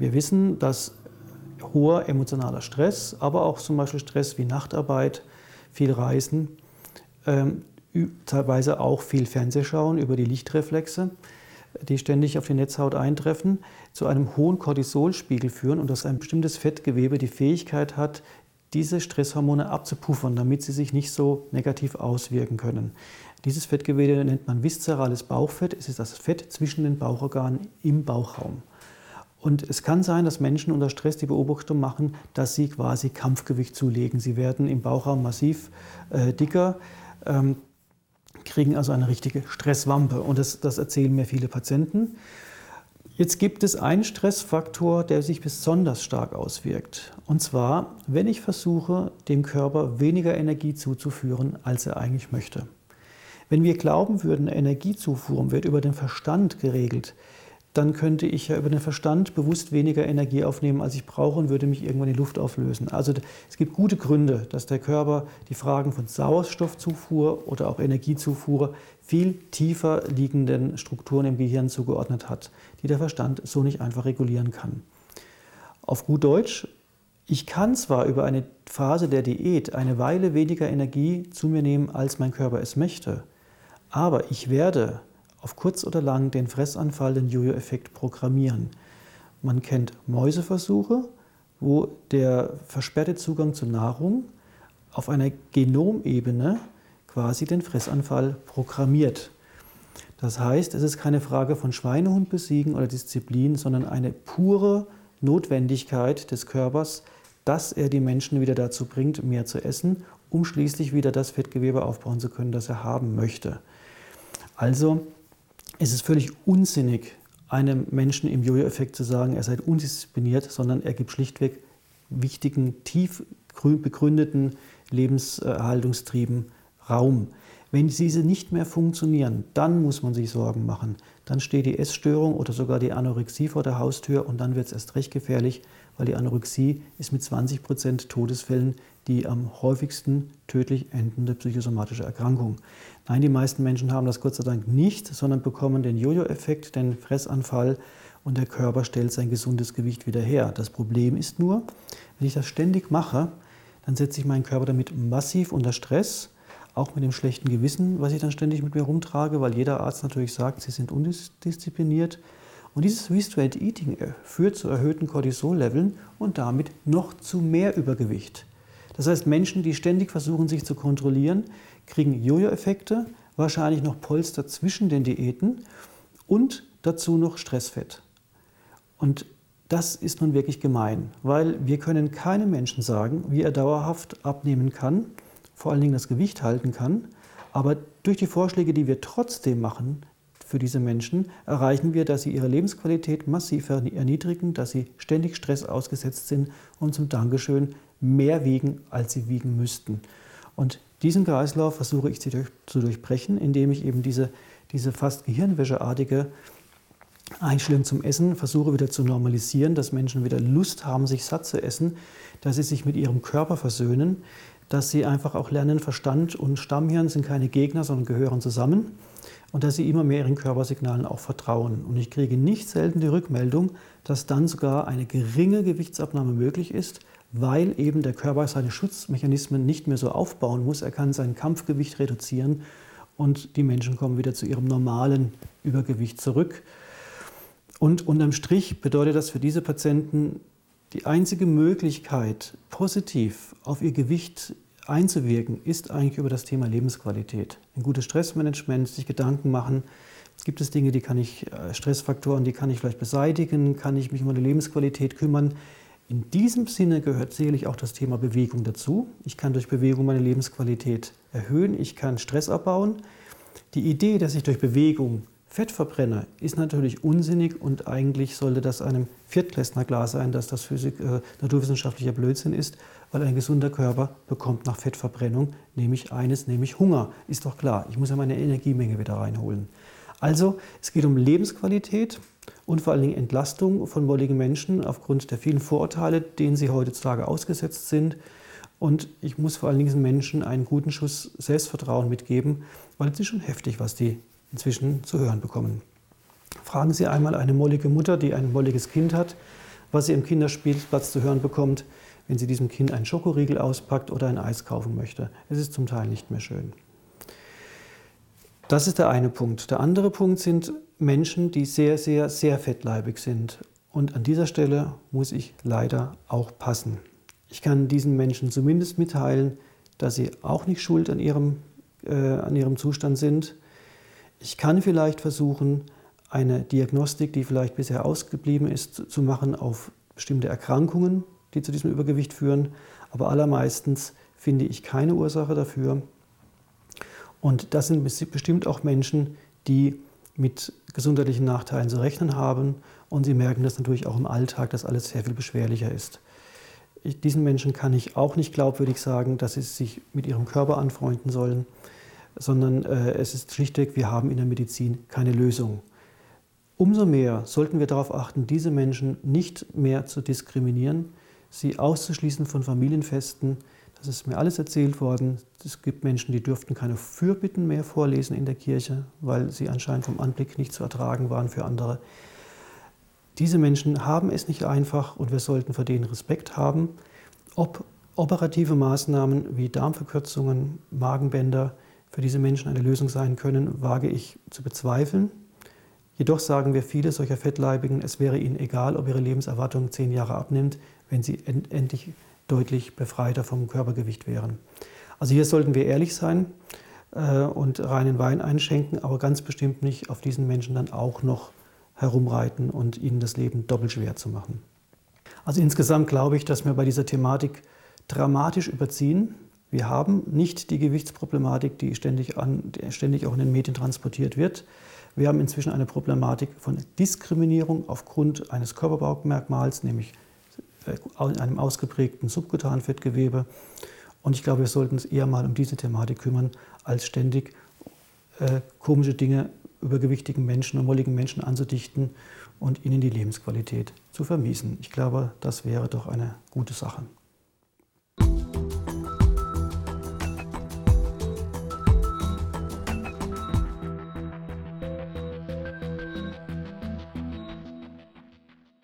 Wir wissen, dass hoher emotionaler Stress, aber auch zum Beispiel Stress wie Nachtarbeit, viel Reisen, ähm, teilweise auch viel Fernsehschauen über die Lichtreflexe, die ständig auf die Netzhaut eintreffen, zu einem hohen Cortisolspiegel führen und dass ein bestimmtes Fettgewebe die Fähigkeit hat, diese Stresshormone abzupuffern, damit sie sich nicht so negativ auswirken können. Dieses Fettgewebe nennt man viszerales Bauchfett. Es ist das Fett zwischen den Bauchorganen im Bauchraum. Und es kann sein, dass Menschen unter Stress die Beobachtung machen, dass sie quasi Kampfgewicht zulegen. Sie werden im Bauchraum massiv äh, dicker, ähm, kriegen also eine richtige Stresswampe. Und das, das erzählen mir viele Patienten. Jetzt gibt es einen Stressfaktor, der sich besonders stark auswirkt. Und zwar, wenn ich versuche, dem Körper weniger Energie zuzuführen, als er eigentlich möchte. Wenn wir glauben würden, Energiezufuhr wird über den Verstand geregelt, dann könnte ich ja über den Verstand bewusst weniger Energie aufnehmen, als ich brauche und würde mich irgendwann in die Luft auflösen. Also es gibt gute Gründe, dass der Körper die Fragen von Sauerstoffzufuhr oder auch Energiezufuhr viel tiefer liegenden Strukturen im Gehirn zugeordnet hat, die der Verstand so nicht einfach regulieren kann. Auf gut Deutsch, ich kann zwar über eine Phase der Diät eine Weile weniger Energie zu mir nehmen, als mein Körper es möchte, aber ich werde auf kurz oder lang den Fressanfall, den Jojo-Effekt programmieren. Man kennt Mäuseversuche, wo der versperrte Zugang zur Nahrung auf einer Genomebene quasi den Fressanfall programmiert. Das heißt, es ist keine Frage von Schweinehund besiegen oder Disziplin, sondern eine pure Notwendigkeit des Körpers, dass er die Menschen wieder dazu bringt, mehr zu essen, um schließlich wieder das Fettgewebe aufbauen zu können, das er haben möchte. Also es ist völlig unsinnig, einem Menschen im Jojo-Effekt zu sagen, er sei undiszipliniert, sondern er gibt schlichtweg wichtigen, tief begründeten Lebenserhaltungstrieben Raum. Wenn diese nicht mehr funktionieren, dann muss man sich Sorgen machen. Dann steht die Essstörung oder sogar die Anorexie vor der Haustür und dann wird es erst recht gefährlich, weil die Anorexie ist mit 20 Prozent Todesfällen die am häufigsten tödlich endende psychosomatische Erkrankung. Nein, die meisten Menschen haben das Gott sei Dank nicht, sondern bekommen den Jojo-Effekt, den Fressanfall und der Körper stellt sein gesundes Gewicht wieder her. Das Problem ist nur, wenn ich das ständig mache, dann setze ich meinen Körper damit massiv unter Stress, auch mit dem schlechten Gewissen, was ich dann ständig mit mir rumtrage, weil jeder Arzt natürlich sagt, sie sind undiszipliniert. Und dieses Restrained Eating führt zu erhöhten Cortisol-Leveln und damit noch zu mehr Übergewicht. Das heißt, Menschen, die ständig versuchen, sich zu kontrollieren, kriegen Jojo-Effekte, wahrscheinlich noch Polster zwischen den Diäten und dazu noch Stressfett. Und das ist nun wirklich gemein, weil wir können keinem Menschen sagen, wie er dauerhaft abnehmen kann, vor allen Dingen das Gewicht halten kann, aber durch die Vorschläge, die wir trotzdem machen, für diese Menschen erreichen wir, dass sie ihre Lebensqualität massiv erniedrigen, dass sie ständig Stress ausgesetzt sind und zum Dankeschön mehr wiegen, als sie wiegen müssten. Und diesen Kreislauf versuche ich zu durchbrechen, indem ich eben diese, diese fast gehirnwäscheartige Einstellung zum Essen versuche wieder zu normalisieren, dass Menschen wieder Lust haben, sich satt zu essen, dass sie sich mit ihrem Körper versöhnen, dass sie einfach auch lernen, Verstand und Stammhirn sind keine Gegner, sondern gehören zusammen und dass sie immer mehr ihren Körpersignalen auch vertrauen. Und ich kriege nicht selten die Rückmeldung, dass dann sogar eine geringe Gewichtsabnahme möglich ist, weil eben der Körper seine Schutzmechanismen nicht mehr so aufbauen muss. Er kann sein Kampfgewicht reduzieren und die Menschen kommen wieder zu ihrem normalen Übergewicht zurück. Und unterm Strich bedeutet das für diese Patienten die einzige Möglichkeit, positiv auf ihr Gewicht einzuwirken, ist eigentlich über das Thema Lebensqualität. Ein gutes Stressmanagement, sich Gedanken machen. Gibt es Dinge, die kann ich, äh, Stressfaktoren, die kann ich vielleicht beseitigen, kann ich mich um die Lebensqualität kümmern. In diesem Sinne gehört sicherlich auch das Thema Bewegung dazu. Ich kann durch Bewegung meine Lebensqualität erhöhen, ich kann Stress abbauen. Die Idee, dass ich durch Bewegung Fett verbrenne, ist natürlich unsinnig und eigentlich sollte das einem Viertklässler klar sein, dass das Physik, äh, naturwissenschaftlicher Blödsinn ist, weil ein gesunder Körper bekommt nach Fettverbrennung nämlich eines, nämlich Hunger. Ist doch klar, ich muss ja meine Energiemenge wieder reinholen. Also es geht um Lebensqualität und vor allen Dingen Entlastung von molligen Menschen aufgrund der vielen Vorurteile, denen sie heutzutage ausgesetzt sind. Und ich muss vor allen Dingen diesen Menschen einen guten Schuss Selbstvertrauen mitgeben, weil es ist schon heftig, was die inzwischen zu hören bekommen. Fragen Sie einmal eine mollige Mutter, die ein molliges Kind hat, was sie im Kinderspielplatz zu hören bekommt, wenn sie diesem Kind einen Schokoriegel auspackt oder ein Eis kaufen möchte. Es ist zum Teil nicht mehr schön. Das ist der eine Punkt. Der andere Punkt sind Menschen, die sehr, sehr, sehr fettleibig sind. Und an dieser Stelle muss ich leider auch passen. Ich kann diesen Menschen zumindest mitteilen, dass sie auch nicht schuld an ihrem, äh, an ihrem Zustand sind. Ich kann vielleicht versuchen, eine Diagnostik, die vielleicht bisher ausgeblieben ist, zu machen auf bestimmte Erkrankungen, die zu diesem Übergewicht führen. Aber allermeistens finde ich keine Ursache dafür. Und das sind bestimmt auch Menschen, die mit gesundheitlichen Nachteilen zu rechnen haben und sie merken das natürlich auch im Alltag, dass alles sehr viel beschwerlicher ist. Ich, diesen Menschen kann ich auch nicht glaubwürdig sagen, dass sie sich mit ihrem Körper anfreunden sollen, sondern äh, es ist schlichtweg, wir haben in der Medizin keine Lösung. Umso mehr sollten wir darauf achten, diese Menschen nicht mehr zu diskriminieren, sie auszuschließen von Familienfesten. Das ist mir alles erzählt worden. Es gibt Menschen, die dürften keine Fürbitten mehr vorlesen in der Kirche, weil sie anscheinend vom Anblick nicht zu ertragen waren für andere. Diese Menschen haben es nicht einfach und wir sollten vor denen Respekt haben. Ob operative Maßnahmen wie Darmverkürzungen, Magenbänder für diese Menschen eine Lösung sein können, wage ich zu bezweifeln. Jedoch sagen wir viele solcher Fettleibigen, es wäre ihnen egal, ob ihre Lebenserwartung zehn Jahre abnimmt, wenn sie endlich deutlich befreiter vom Körpergewicht wären. Also hier sollten wir ehrlich sein äh, und reinen Wein einschenken, aber ganz bestimmt nicht auf diesen Menschen dann auch noch herumreiten und ihnen das Leben doppelt schwer zu machen. Also insgesamt glaube ich, dass wir bei dieser Thematik dramatisch überziehen. Wir haben nicht die Gewichtsproblematik, die ständig, an, die ständig auch in den Medien transportiert wird. Wir haben inzwischen eine Problematik von Diskriminierung aufgrund eines Körperbaumerkmals, nämlich äh, einem ausgeprägten Subkutanfettgewebe. Und ich glaube, wir sollten uns eher mal um diese Thematik kümmern, als ständig äh, komische Dinge übergewichtigen Menschen und molligen Menschen anzudichten und ihnen die Lebensqualität zu vermiesen. Ich glaube, das wäre doch eine gute Sache.